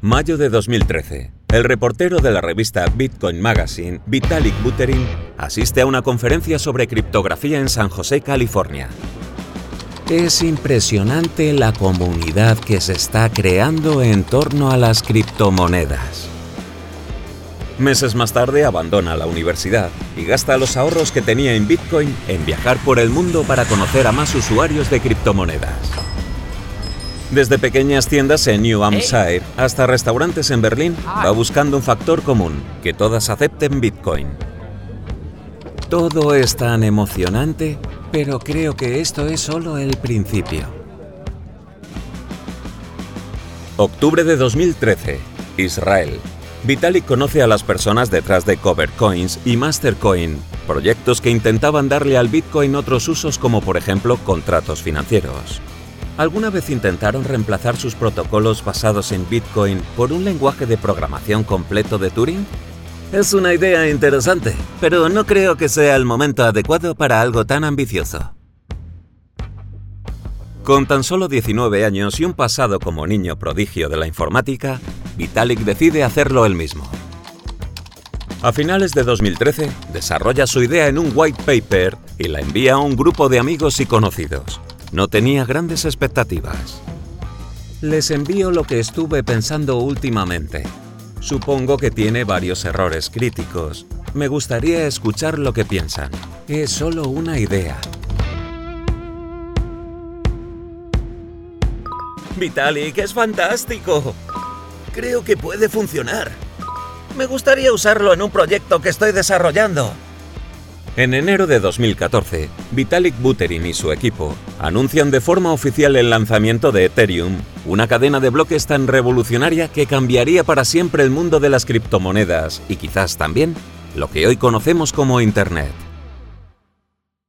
Mayo de 2013. El reportero de la revista Bitcoin Magazine, Vitalik Buterin, asiste a una conferencia sobre criptografía en San José, California. Es impresionante la comunidad que se está creando en torno a las criptomonedas. Meses más tarde abandona la universidad y gasta los ahorros que tenía en Bitcoin en viajar por el mundo para conocer a más usuarios de criptomonedas. Desde pequeñas tiendas en New Hampshire hasta restaurantes en Berlín, va buscando un factor común, que todas acepten Bitcoin. Todo es tan emocionante, pero creo que esto es solo el principio. Octubre de 2013, Israel. Vitalik conoce a las personas detrás de Cover Coins y Mastercoin, proyectos que intentaban darle al Bitcoin otros usos como por ejemplo contratos financieros. ¿Alguna vez intentaron reemplazar sus protocolos basados en Bitcoin por un lenguaje de programación completo de Turing? Es una idea interesante, pero no creo que sea el momento adecuado para algo tan ambicioso. Con tan solo 19 años y un pasado como niño prodigio de la informática, Vitalik decide hacerlo él mismo. A finales de 2013, desarrolla su idea en un white paper y la envía a un grupo de amigos y conocidos. No tenía grandes expectativas. Les envío lo que estuve pensando últimamente. Supongo que tiene varios errores críticos. Me gustaría escuchar lo que piensan. Es solo una idea. Vitalik, es fantástico. Creo que puede funcionar. Me gustaría usarlo en un proyecto que estoy desarrollando. En enero de 2014, Vitalik Buterin y su equipo anuncian de forma oficial el lanzamiento de Ethereum, una cadena de bloques tan revolucionaria que cambiaría para siempre el mundo de las criptomonedas y quizás también lo que hoy conocemos como Internet.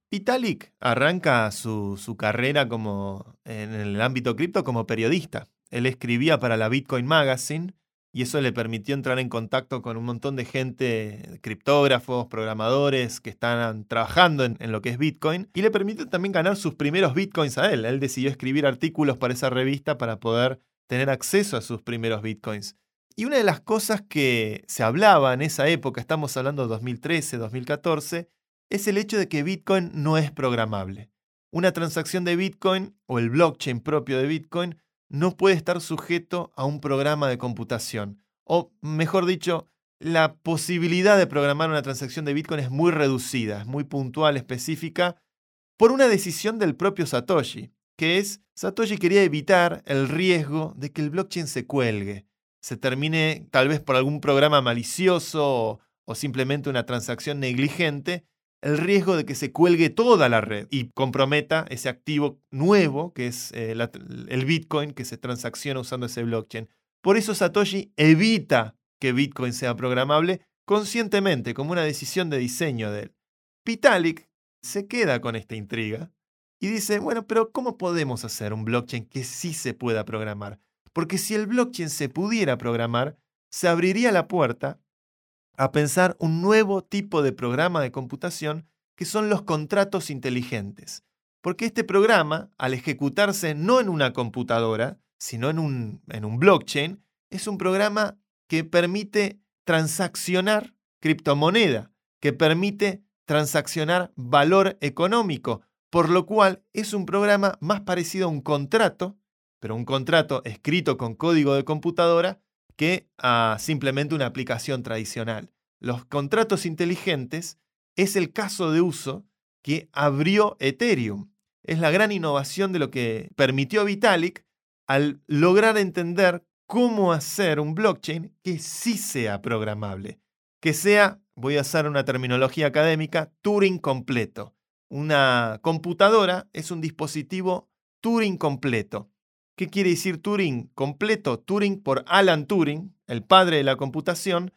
Vitalik arranca su, carrera como, en el ámbito cripto como periodista. Él escribía para la Bitcoin Magazine y eso le permitió entrar en contacto con un montón de gente, criptógrafos, programadores que están trabajando en, lo que es Bitcoin y le permitió también ganar sus primeros Bitcoins a él. Él decidió escribir artículos para esa revista para poder tener acceso a sus primeros Bitcoins. Y una de las cosas que se hablaba en esa época, estamos hablando de 2013, 2014, es el hecho de que Bitcoin no es programable. Una transacción de Bitcoin o el blockchain propio de Bitcoin no puede estar sujeto a un programa de computación. O, mejor dicho, la posibilidad de programar una transacción de Bitcoin es muy reducida, es muy puntual, específica, por una decisión del propio Satoshi, que es, Satoshi quería evitar el riesgo de que el blockchain se cuelgue, se termine tal vez por algún programa malicioso o, o simplemente una transacción negligente, el riesgo de que se cuelgue toda la red y comprometa ese activo nuevo, que es eh, el Bitcoin, que se transacciona usando ese blockchain. Por eso Satoshi evita que Bitcoin sea programable conscientemente, como una decisión de diseño de él. Vitalik se queda con esta intriga y dice, bueno, pero ¿cómo podemos hacer un blockchain que sí se pueda programar? Porque si el blockchain se pudiera programar, se abriría la puerta a pensar un nuevo tipo de programa de computación que son los contratos inteligentes. Porque este programa, al ejecutarse no en una computadora, sino en un, en un blockchain, es un programa que permite transaccionar criptomoneda, que permite transaccionar valor económico, por lo cual es un programa más parecido a un contrato, pero un contrato escrito con código de computadora, que a simplemente una aplicación tradicional. Los contratos inteligentes es el caso de uso que abrió Ethereum. Es la gran innovación de lo que permitió Vitalik al lograr entender cómo hacer un blockchain que sí sea programable, que sea, voy a usar una terminología académica, Turing completo. Una computadora es un dispositivo Turing completo. ¿Qué quiere decir Turing completo? Turing por Alan Turing, el padre de la computación,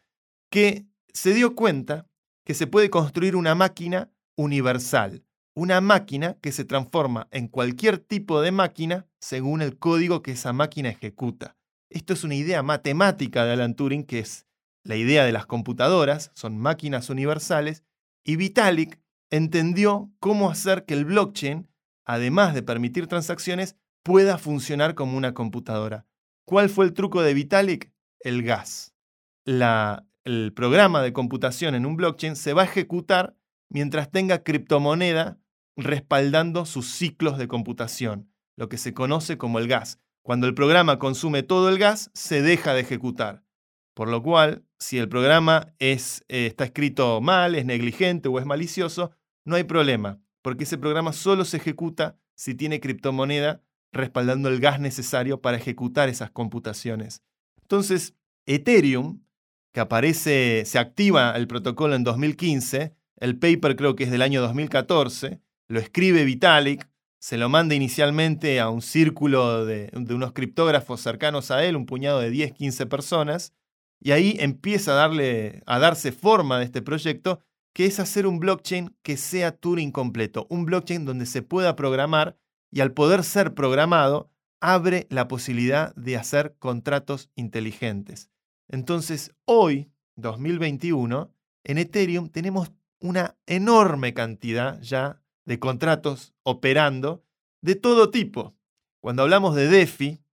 que se dio cuenta que se puede construir una máquina universal, una máquina que se transforma en cualquier tipo de máquina según el código que esa máquina ejecuta. Esto es una idea matemática de Alan Turing, que es la idea de las computadoras, son máquinas universales, y Vitalik entendió cómo hacer que el blockchain, además de permitir transacciones, pueda funcionar como una computadora. ¿Cuál fue el truco de Vitalik? el gas. el programa de computación en un blockchain se va a ejecutar mientras tenga criptomoneda respaldando sus ciclos de computación, lo que se conoce como el gas. Cuando el programa consume todo el gas, se deja de ejecutar. Por lo cual, si el programa eh, está escrito mal, es negligente o es malicioso, no hay problema, porque ese programa solo se ejecuta si tiene criptomoneda respaldando el gas necesario para ejecutar esas computaciones. Entonces, Ethereum, que aparece, se activa el protocolo en 2015, el paper creo que es del año 2014, lo escribe Vitalik, se lo manda inicialmente a un círculo de, unos criptógrafos cercanos a él, un puñado de 10, 15 personas, y ahí empieza a, darle, a darse forma de este proyecto, que es hacer un blockchain que sea Turing completo, un blockchain donde se pueda programar y al poder ser programado, abre la posibilidad de hacer contratos inteligentes. Entonces, hoy, 2021, en Ethereum tenemos una enorme cantidad ya de contratos operando de todo tipo. Cuando hablamos de DeFi,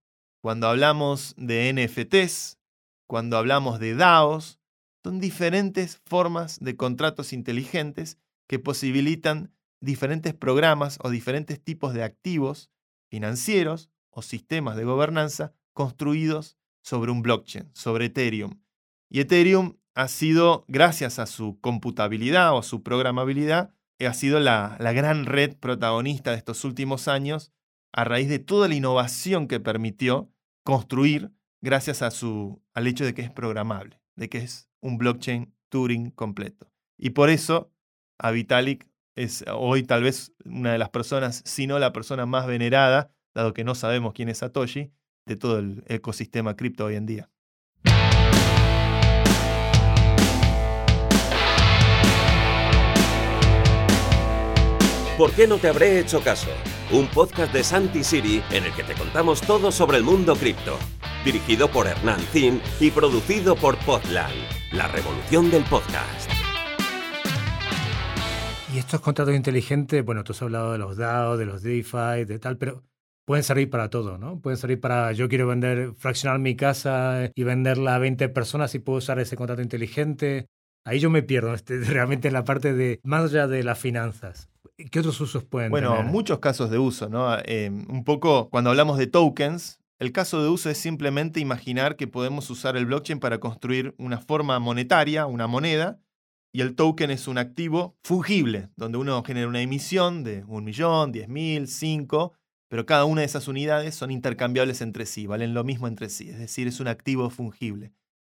cuando hablamos de NFTs, cuando hablamos de DAOs, son diferentes formas de contratos inteligentes que posibilitan diferentes programas o diferentes tipos de activos financieros o sistemas de gobernanza construidos sobre un blockchain, sobre Ethereum. Y Ethereum ha sido, gracias a su computabilidad o su programabilidad, ha sido la, gran red protagonista de estos últimos años a raíz de toda la innovación que permitió construir gracias a su, al hecho de que es programable, de que es un blockchain Turing completo. Y por eso a Vitalik es hoy tal vez una de las personas, si no la persona más venerada, dado que no sabemos quién es Satoshi, de todo el ecosistema cripto hoy en día. ¿Por qué no te habré hecho caso? Un podcast de Santi Siri en el que te contamos todo sobre el mundo cripto. Dirigido por Hernán Zin y producido por Podland, la revolución del podcast. Y estos contratos inteligentes, bueno, tú has hablado de los DAO, de los DeFi, de tal, pero pueden servir para todo, ¿no? Pueden servir para, yo quiero vender, fraccionar mi casa y venderla a 20 personas y puedo usar ese contrato inteligente. Ahí yo me pierdo este, realmente en la parte de, más allá de las finanzas. ¿Qué otros usos pueden bueno, tener? Bueno, muchos casos de uso, ¿no? Em, un poco cuando hablamos de tokens, el caso de uso es simplemente imaginar que podemos usar el blockchain para construir una forma monetaria, una moneda, y el token es un activo fungible, donde uno genera una emisión de un millón, diez mil, cinco, pero cada una de esas unidades son intercambiables entre sí, valen lo mismo entre sí, es decir, es un activo fungible.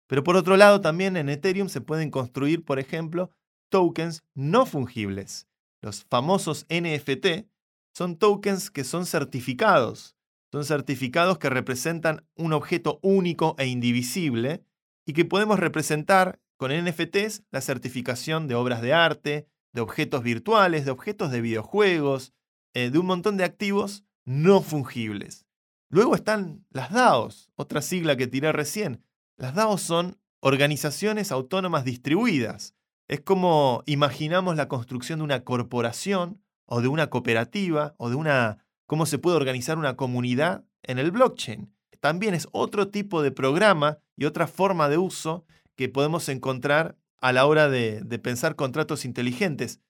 Pero por otro lado, también en Ethereum se pueden construir, por ejemplo, tokens no fungibles los famosos NFT, son tokens que son certificados. Son certificados que representan un objeto único e indivisible y que podemos representar con NFTs la certificación de obras de arte, de objetos virtuales, de objetos de videojuegos, eh, de un montón de activos no fungibles. Luego están las DAOs, otra sigla que tiré recién. Las DAOs son organizaciones autónomas distribuidas. Es como imaginamos la construcción de una corporación o de una cooperativa o de una, cómo se puede organizar una comunidad en el blockchain. También es otro tipo de programa y otra forma de uso que podemos encontrar a la hora de, de pensar contratos inteligentes.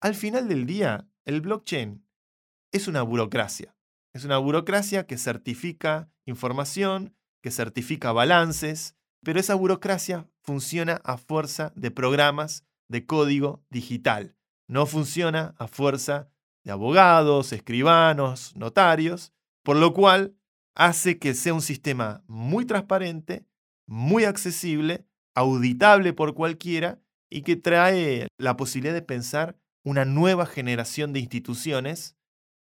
Al final del día, el blockchain es una burocracia. Es una burocracia que certifica información, que certifica balances, pero esa burocracia funciona a fuerza de programas de código digital. No funciona a fuerza de abogados, escribanos, notarios, por lo cual hace que sea un sistema muy transparente, muy accesible, auditable por cualquiera y que trae la posibilidad de pensar una nueva generación de instituciones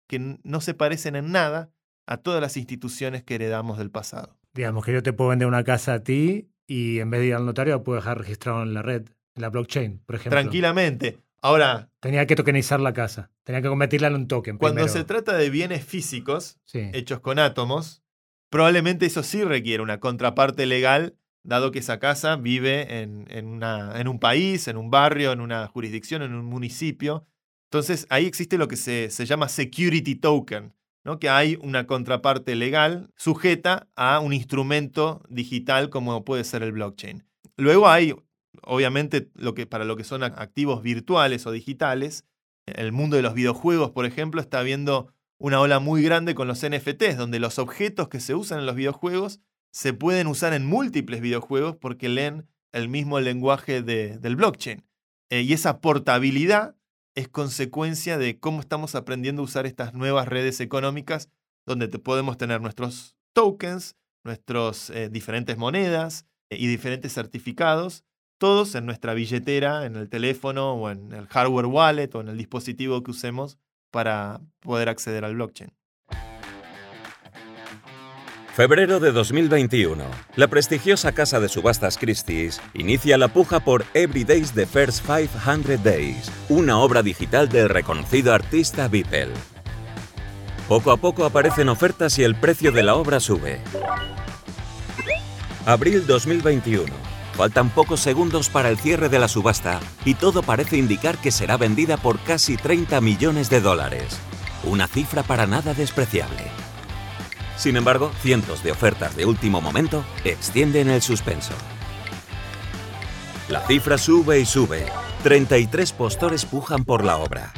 que no se parecen en nada a todas las instituciones que heredamos del pasado. Digamos que yo te puedo vender una casa a ti y en vez de ir al notario puedo dejar registrado en la red, en la blockchain, por ejemplo. Tranquilamente. Ahora. Tenía que tokenizar la casa. Tenía que convertirla en un token. Cuando se trata de bienes físicos hechos con átomos, probablemente eso sí requiere una contraparte legal, dado que esa casa vive en, en, una, en un país, en un barrio, en una jurisdicción, en un municipio. Entonces ahí existe lo que se, se llama security token, ¿no? que hay una contraparte legal sujeta a un instrumento digital como puede ser el blockchain. Luego hay, obviamente, lo que, para lo que son activos virtuales o digitales, el mundo de los videojuegos, por ejemplo, está viendo una ola muy grande con los NFTs, donde los objetos que se usan en los videojuegos se pueden usar en múltiples videojuegos porque leen el mismo lenguaje del blockchain. Eh, y esa portabilidad es consecuencia de cómo estamos aprendiendo a usar estas nuevas redes económicas donde podemos tener nuestros tokens, nuestras eh, diferentes monedas eh, y diferentes certificados, todos en nuestra billetera, en el teléfono o en el hardware wallet o en el dispositivo que usemos para poder acceder al blockchain. Febrero de 2021. La prestigiosa casa de subastas Christie's inicia la puja por Every Day's The First 500 Days, una obra digital del reconocido artista Beeple. Poco a poco aparecen ofertas y el precio de la obra sube. Abril 2021. Faltan pocos segundos para el cierre de la subasta y todo parece indicar que será vendida por casi 30 millones de dólares. Una cifra para nada despreciable. Sin embargo, cientos de ofertas de último momento extienden el suspenso. La cifra sube y sube. 33 postores pujan por la obra.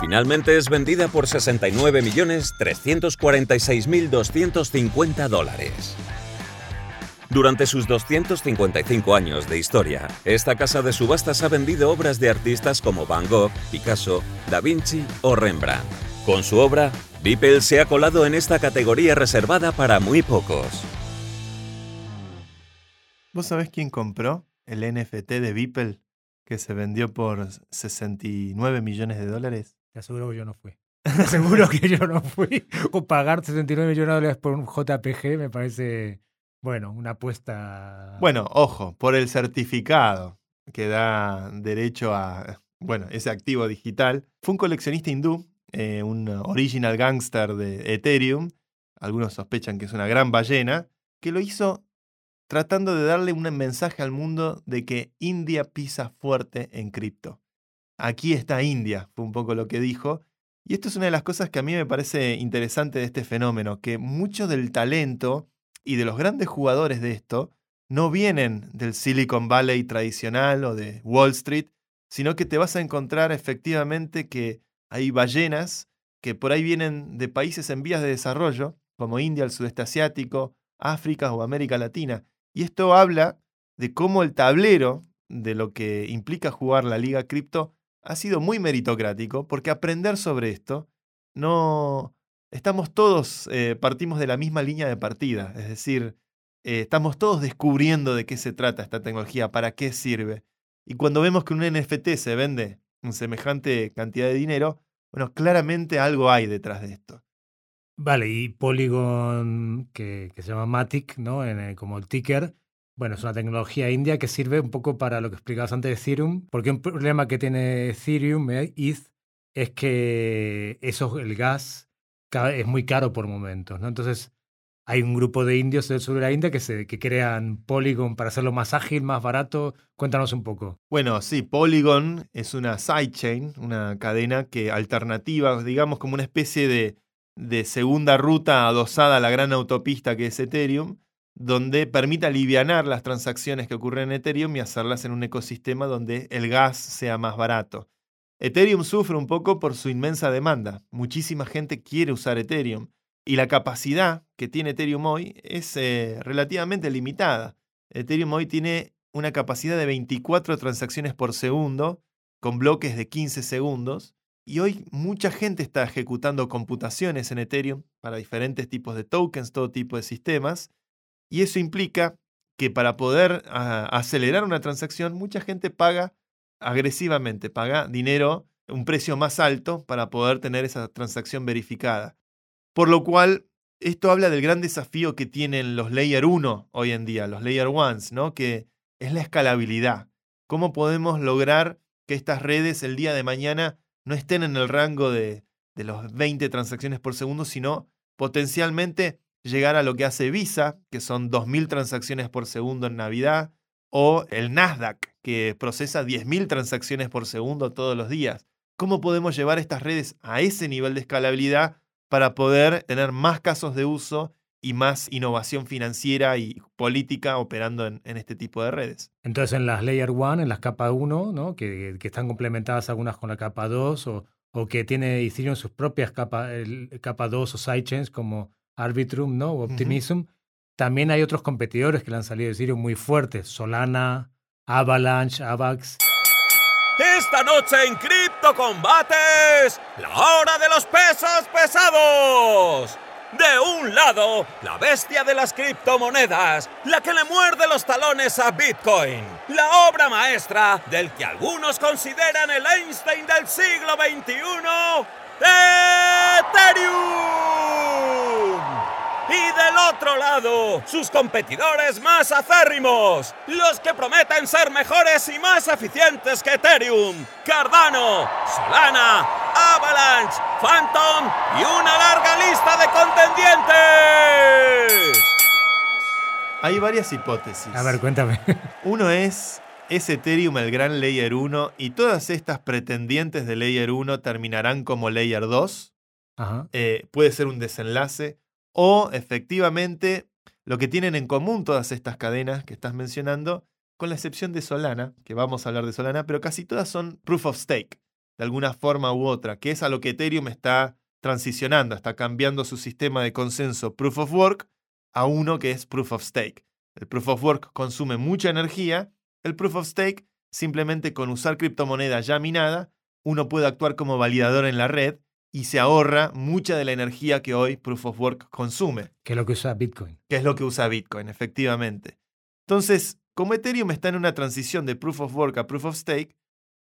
Finalmente es vendida por 69.346.250 dólares. Durante sus 255 años de historia, esta casa de subastas ha vendido obras de artistas como Van Gogh, Picasso, Da Vinci o Rembrandt. Con su obra, Beeple se ha colado en esta categoría reservada para muy pocos. ¿Vos sabés quién compró el NFT de Beeple que se vendió por 69 millones de dólares? Te aseguro que yo no fui. Te aseguro que yo no fui. O pagar 69 millones de dólares por un JPG me parece, bueno, una apuesta. Bueno, ojo, por el certificado que da derecho a, bueno, ese activo digital. Fue un coleccionista hindú eh, un original gangster de Ethereum, algunos sospechan que es una gran ballena, que lo hizo tratando de darle un mensaje al mundo de que India pisa fuerte en cripto. Aquí está India, fue un poco lo que dijo. Y esto es una de las cosas que a mí me parece interesante de este fenómeno, que mucho del talento y de los grandes jugadores de esto no vienen del Silicon Valley tradicional o de Wall Street, sino que te vas a encontrar efectivamente que hay ballenas que por ahí vienen de países en vías de desarrollo, como India, el sudeste asiático, África o América Latina. Y esto habla de cómo el tablero de lo que implica jugar la Liga Cripto ha sido muy meritocrático, porque aprender sobre esto no... Estamos todos, eh, partimos de la misma línea de partida, es decir, eh, estamos todos descubriendo de qué se trata esta tecnología, para qué sirve. Y cuando vemos que un NFT se vende en semejante cantidad de dinero, bueno, claramente algo hay detrás de esto. Vale, y Polygon, que, se llama Matic, ¿no? En, como el ticker, bueno, es una tecnología india que sirve un poco para lo que explicabas antes de Ethereum, porque un problema que tiene Ethereum, ETH, es que eso, el gas es muy caro por momentos, ¿no? Entonces, hay un grupo de indios del sur de la India que, crean Polygon para hacerlo más ágil, más barato. Cuéntanos un poco. Bueno, sí, Polygon es una sidechain, una cadena que alternativa, digamos como una especie de, de segunda ruta adosada a la gran autopista que es Ethereum, donde permite aliviar las transacciones que ocurren en Ethereum y hacerlas en un ecosistema donde el gas sea más barato. Ethereum sufre un poco por su inmensa demanda. Muchísima gente quiere usar Ethereum y la capacidad que tiene Ethereum hoy es eh, relativamente limitada. Ethereum hoy tiene una capacidad de 24 transacciones por segundo, con bloques de 15 segundos, y hoy mucha gente está ejecutando computaciones en Ethereum para diferentes tipos de tokens, todo tipo de sistemas, y eso implica que para poder ah, acelerar una transacción, mucha gente paga agresivamente, paga dinero, un precio más alto para poder tener esa transacción verificada. Por lo cual, esto habla del gran desafío que tienen los Layer 1 hoy en día, los Layer 1, ¿no? que es la escalabilidad. ¿Cómo podemos lograr que estas redes el día de mañana no estén en el rango de, de los 20 transacciones por segundo, sino potencialmente llegar a lo que hace Visa, que son 2.000 transacciones por segundo en Navidad, o el Nasdaq, que procesa 10.000 transacciones por segundo todos los días. cómo podemos llevar estas redes a ese nivel de escalabilidad para poder tener más casos de uso y más innovación financiera y política operando en, este tipo de redes. Entonces, en las Layer 1, en las capa 1, ¿no? que, están complementadas algunas con la capa 2 o, o que tiene Ethereum sus propias capa, capa 2 o sidechains como Arbitrum ¿no? o Optimism, también hay otros competidores que le han salido de Ethereum muy fuertes, Solana, Avalanche, Avax. Esta noche en Cripto Combates, la hora de los pesos pesados. De un lado, la bestia de las criptomonedas, la que le muerde los talones a Bitcoin, la obra maestra del que algunos consideran el Einstein del siglo XXI, Ethereum. Y del otro lado, sus competidores más acérrimos, los que prometen ser mejores y más eficientes que Ethereum, Cardano, Solana, Avalanche, Phantom y una larga lista de contendientes. Hay varias hipótesis. A ver, cuéntame. Uno es, ¿es Ethereum el gran Layer 1 y todas estas pretendientes de Layer 1 terminarán como Layer 2? Ajá. Eh, puede ser un desenlace o efectivamente lo que tienen en común todas estas cadenas que estás mencionando, con la excepción de Solana, que vamos a hablar de Solana, pero casi todas son proof of stake, de alguna forma u otra, que es a lo que Ethereum está transicionando, está cambiando su sistema de consenso proof of work a uno que es proof of stake. El proof of work consume mucha energía, el proof of stake simplemente con usar criptomoneda ya minada, uno puede actuar como validador en la red y se ahorra mucha de la energía que hoy Proof of Work consume. Que es lo que usa Bitcoin. Que es lo que usa Bitcoin, efectivamente. Entonces, como Ethereum está en una transición de Proof of Work a Proof of Stake,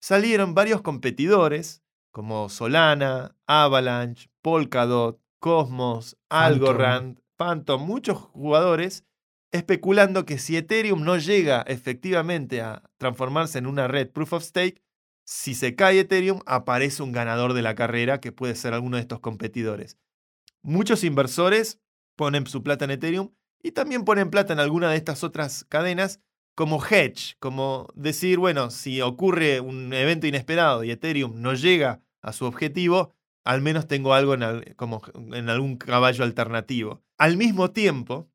salieron varios competidores como Solana, Avalanche, Polkadot, Cosmos, Algorand, Phantom, muchos jugadores especulando que si Ethereum no llega efectivamente a transformarse en una red Proof of Stake, si se cae Ethereum, aparece un ganador de la carrera que puede ser alguno de estos competidores. Muchos inversores ponen su plata en Ethereum y también ponen plata en alguna de estas otras cadenas como hedge, como decir, bueno, si ocurre un evento inesperado y Ethereum no llega a su objetivo, al menos tengo algo en, como en algún caballo alternativo. Al mismo tiempo,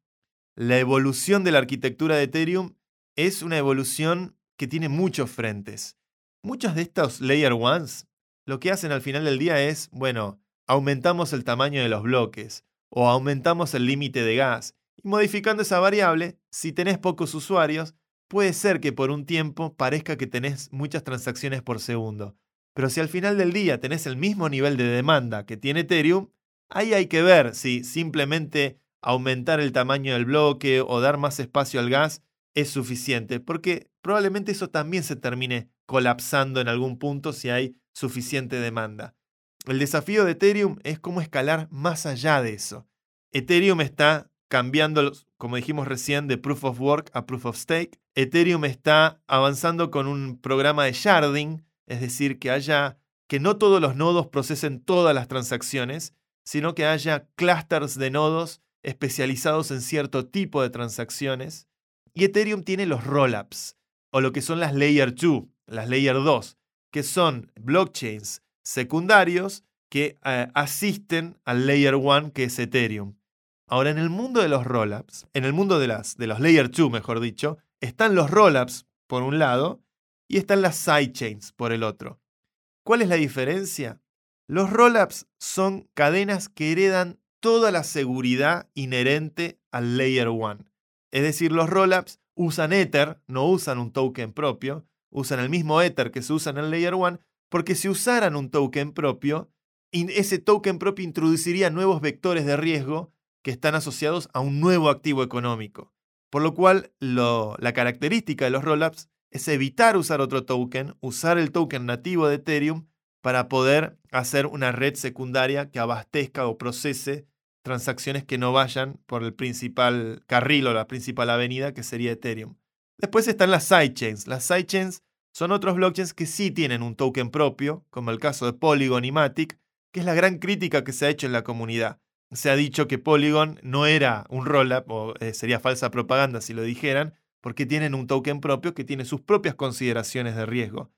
la evolución de la arquitectura de Ethereum es una evolución que tiene muchos frentes. Muchos de estos layer ones lo que hacen al final del día es, bueno, aumentamos el tamaño de los bloques o aumentamos el límite de gas. Y modificando esa variable, si tenés pocos usuarios, puede ser que por un tiempo parezca que tenés muchas transacciones por segundo. Pero si al final del día tenés el mismo nivel de demanda que tiene Ethereum, ahí hay que ver si simplemente aumentar el tamaño del bloque o dar más espacio al gas es suficiente, porque probablemente eso también se termine colapsando en algún punto si hay suficiente demanda. El desafío de Ethereum es cómo escalar más allá de eso. Ethereum está cambiando, como dijimos recién, de Proof of Work a Proof of Stake. Ethereum está avanzando con un programa de sharding, es decir, que haya que no todos los nodos procesen todas las transacciones, sino que haya clusters de nodos especializados en cierto tipo de transacciones. Y Ethereum tiene los rollups, o lo que son las Layer 2, las Layer 2, que son blockchains secundarios que eh, asisten al Layer 1, que es Ethereum. Ahora, en el mundo de los rollups, en el mundo de, las, de los Layer 2, mejor dicho, están los rollups por un lado y están las sidechains por el otro. ¿Cuál es la diferencia? Los rollups son cadenas que heredan toda la seguridad inherente al Layer 1. Es decir, los rollups usan Ether, no usan un token propio, usan el mismo Ether que se usa en el Layer 1, porque si usaran un token propio, ese token propio introduciría nuevos vectores de riesgo que están asociados a un nuevo activo económico. Por lo cual, la característica de los rollups es evitar usar otro token, usar el token nativo de Ethereum para poder hacer una red secundaria que abastezca o procese transacciones que no vayan por el principal carril o la principal avenida que sería Ethereum. Después están las sidechains. Las sidechains son otros blockchains que sí tienen un token propio, como el caso de Polygon y Matic, que es la gran crítica que se ha hecho en la comunidad. Se ha dicho que Polygon no era un rollup, o eh, sería falsa propaganda si lo dijeran, porque tienen un token propio que tiene sus propias consideraciones de riesgo.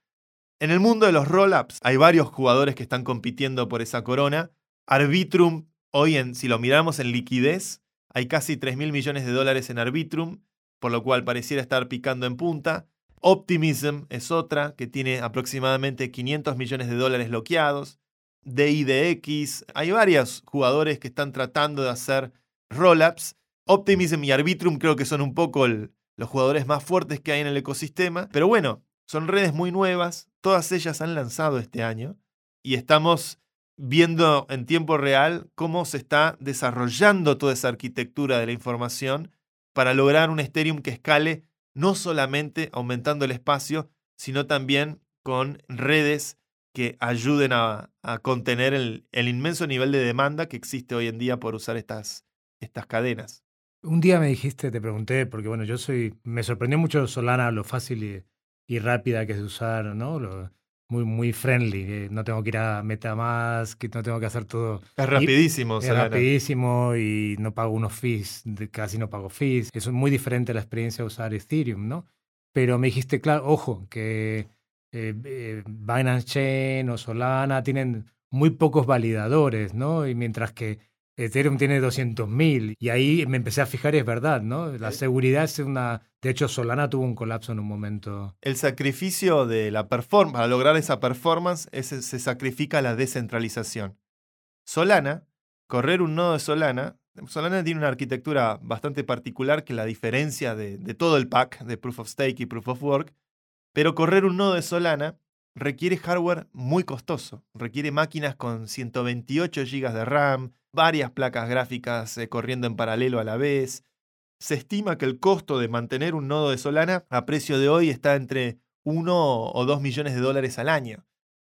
En el mundo de los roll-ups hay varios jugadores que están compitiendo por esa corona. Arbitrum, hoy en, si lo miramos en liquidez, hay casi 3 mil millones de dólares en Arbitrum, por lo cual pareciera estar picando en punta. Optimism es otra que tiene aproximadamente 500 millones de dólares bloqueados. DIDX, hay varios jugadores que están tratando de hacer roll-ups. Optimism y Arbitrum creo que son un poco los jugadores más fuertes que hay en el ecosistema. Pero bueno, son redes muy nuevas, todas ellas han lanzado este año y estamos viendo en tiempo real cómo se está desarrollando toda esa arquitectura de la información para lograr un Ethereum que escale no solamente aumentando el espacio, sino también con redes que ayuden a, contener el, inmenso nivel de demanda que existe hoy en día por usar estas, estas cadenas. Un día me dijiste, te pregunté, porque bueno, yo soy, me sorprendió mucho Solana, lo fácil y, rápida que es de usar, ¿no? Muy, muy friendly. no tengo que ir a MetaMask, no tengo que hacer todo. Es rapidísimo, Es rapidísimo y no pago unos fees, casi no pago fees. Es muy diferente la experiencia de usar Ethereum, ¿no? Pero me dijiste, claro, ojo, que eh, eh, Binance Chain o Solana tienen muy pocos validadores, ¿no? Y mientras que Ethereum tiene 200.000 y ahí me empecé a fijar y es verdad, ¿no? La seguridad es una... De hecho, Solana tuvo un colapso en un momento. El sacrificio de la performance, para lograr esa performance, se sacrifica la descentralización. Solana, correr un nodo de Solana, Solana tiene una arquitectura bastante particular que la diferencia de, de todo el pack de Proof of Stake y Proof of Work, pero correr un nodo de Solana requiere hardware muy costoso, requiere máquinas con 128 GB de RAM, varias placas gráficas eh, corriendo en paralelo a la vez. Se estima que el costo de mantener un nodo de Solana a precio de hoy está entre 1 o 2 millones de dólares al año.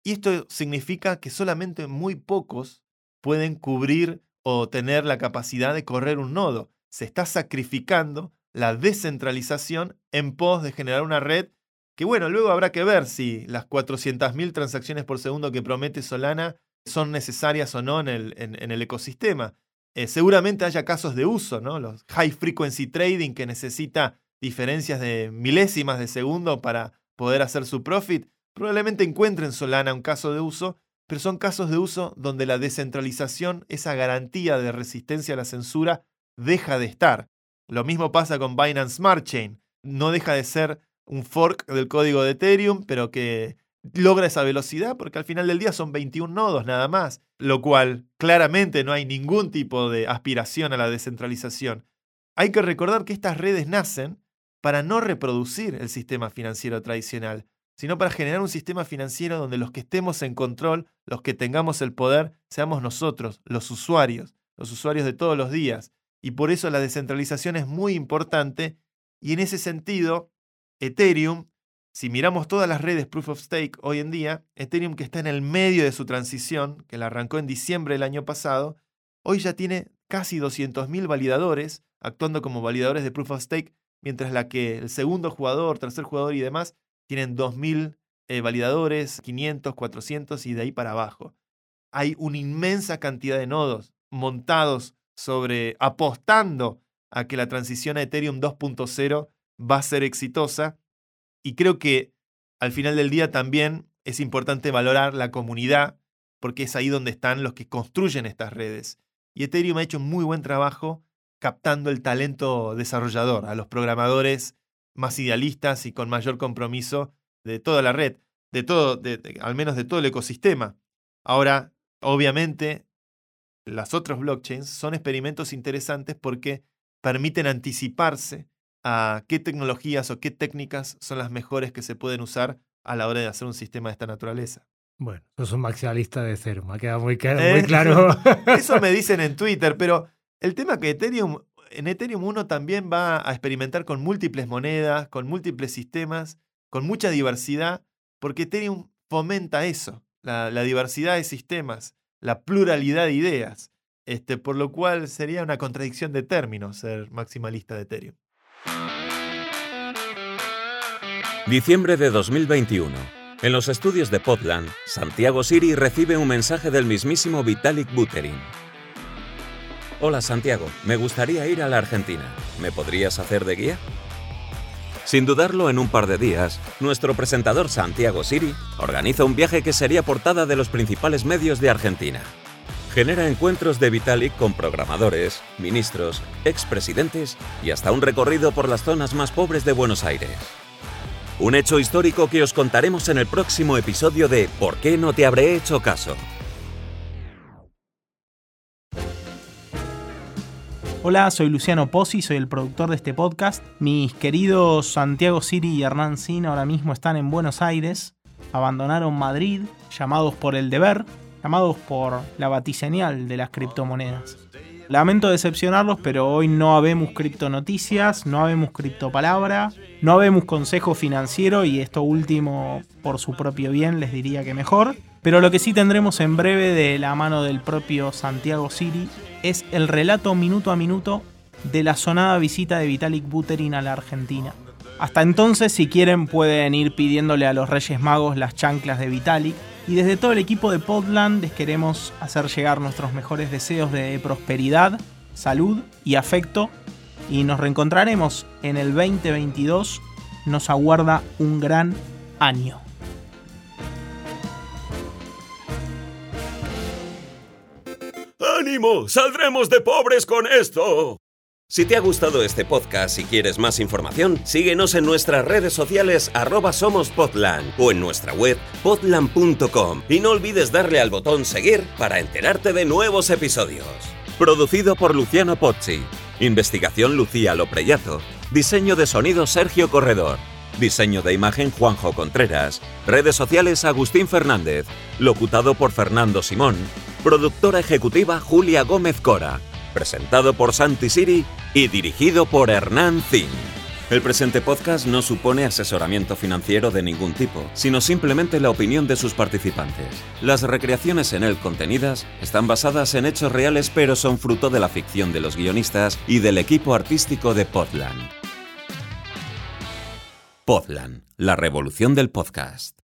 Y esto significa que solamente muy pocos pueden cubrir o tener la capacidad de correr un nodo. Se está sacrificando la descentralización en pos de generar una red que bueno, luego habrá que ver si las 400.000 transacciones por segundo que promete Solana son necesarias o no en el, en, el ecosistema. Eh, seguramente haya casos de uso, ¿no? Los high frequency trading que necesita diferencias de milésimas de segundo para poder hacer su profit, probablemente encuentren Solana un caso de uso, pero son casos de uso donde la descentralización, esa garantía de resistencia a la censura, deja de estar. Lo mismo pasa con Binance Smart Chain. No deja de ser un fork del código de Ethereum, pero que logra esa velocidad porque al final del día son 21 nodos nada más, lo cual claramente no hay ningún tipo de aspiración a la descentralización. Hay que recordar que estas redes nacen para no reproducir el sistema financiero tradicional, sino para generar un sistema financiero donde los que estemos en control, los que tengamos el poder, seamos nosotros, los usuarios, los usuarios de todos los días. Y por eso la descentralización es muy importante y en ese sentido, Ethereum si miramos todas las redes Proof of Stake hoy en día, Ethereum que está en el medio de su transición, que la arrancó en diciembre del año pasado, hoy ya tiene casi 200.000 validadores actuando como validadores de Proof of Stake, mientras la que el segundo jugador, tercer jugador y demás tienen 2.000 eh, validadores, 500, 400 y de ahí para abajo. Hay una inmensa cantidad de nodos montados sobre, apostando a que la transición a Ethereum 2.0 va a ser exitosa y creo que al final del día también es importante valorar la comunidad, porque es ahí donde están los que construyen estas redes. Y Ethereum ha hecho un muy buen trabajo captando el talento desarrollador, a los programadores más idealistas y con mayor compromiso de toda la red, de todo, al menos de todo el ecosistema. Ahora, obviamente, las otras blockchains son experimentos interesantes porque permiten anticiparse a qué tecnologías o qué técnicas son las mejores que se pueden usar a la hora de hacer un sistema de esta naturaleza. Bueno, sos un maximalista de cero, me ha quedado muy, muy claro. Eso me dicen en Twitter, pero el tema que Ethereum, en Ethereum uno también va a experimentar con múltiples monedas, con múltiples sistemas, con mucha diversidad, porque Ethereum fomenta eso, la, diversidad de sistemas, la pluralidad de ideas, este, por lo cual sería una contradicción de términos ser maximalista de Ethereum. Diciembre de 2021. En los estudios de Podland, Santiago Siri recibe un mensaje del mismísimo Vitalik Buterin. Hola Santiago, me gustaría ir a la Argentina. ¿Me podrías hacer de guía? Sin dudarlo, en un par de días, nuestro presentador Santiago Siri organiza un viaje que sería portada de los principales medios de Argentina. Genera encuentros de Vitalik con programadores, ministros, expresidentes y hasta un recorrido por las zonas más pobres de Buenos Aires. Un hecho histórico que os contaremos en el próximo episodio de ¿Por qué no te habré hecho caso? Hola, soy Luciano Pozzi, soy el productor de este podcast. Mis queridos Santiago Siri y Hernán Sin ahora mismo están en Buenos Aires. Abandonaron Madrid, llamados por el deber, llamados por la batiseñal de las criptomonedas. Lamento decepcionarlos, pero hoy no habemos criptonoticias, no habemos criptopalabra, no habemos consejo financiero y esto último, por su propio bien, les diría que mejor. Pero lo que sí tendremos en breve de la mano del propio Santiago Siri es el relato minuto a minuto de la sonada visita de Vitalik Buterin a la Argentina. Hasta entonces, si quieren, pueden ir pidiéndole a los Reyes Magos las chanclas de Vitalik, y desde todo el equipo de Podland les queremos hacer llegar nuestros mejores deseos de prosperidad, salud y afecto. Y nos reencontraremos en el 2022. Nos aguarda un gran año. ¡Ánimo! ¡Saldremos de pobres con esto! Si te ha gustado este podcast y quieres más información, síguenos en nuestras redes sociales arroba o en nuestra web podland.com y no olvides darle al botón seguir para enterarte de nuevos episodios. Producido por Luciano Pozzi. Investigación Lucía Lopreyazo. Diseño de sonido Sergio Corredor. Diseño de imagen Juanjo Contreras. Redes sociales Agustín Fernández. Locutado por Fernando Simón. Productora ejecutiva Julia Gómez Cora presentado por Santi Siri y dirigido por Hernán Zin. El presente podcast no supone asesoramiento financiero de ningún tipo, sino simplemente la opinión de sus participantes. Las recreaciones en él contenidas están basadas en hechos reales pero son fruto de la ficción de los guionistas y del equipo artístico de Podland. Podland, la revolución del podcast.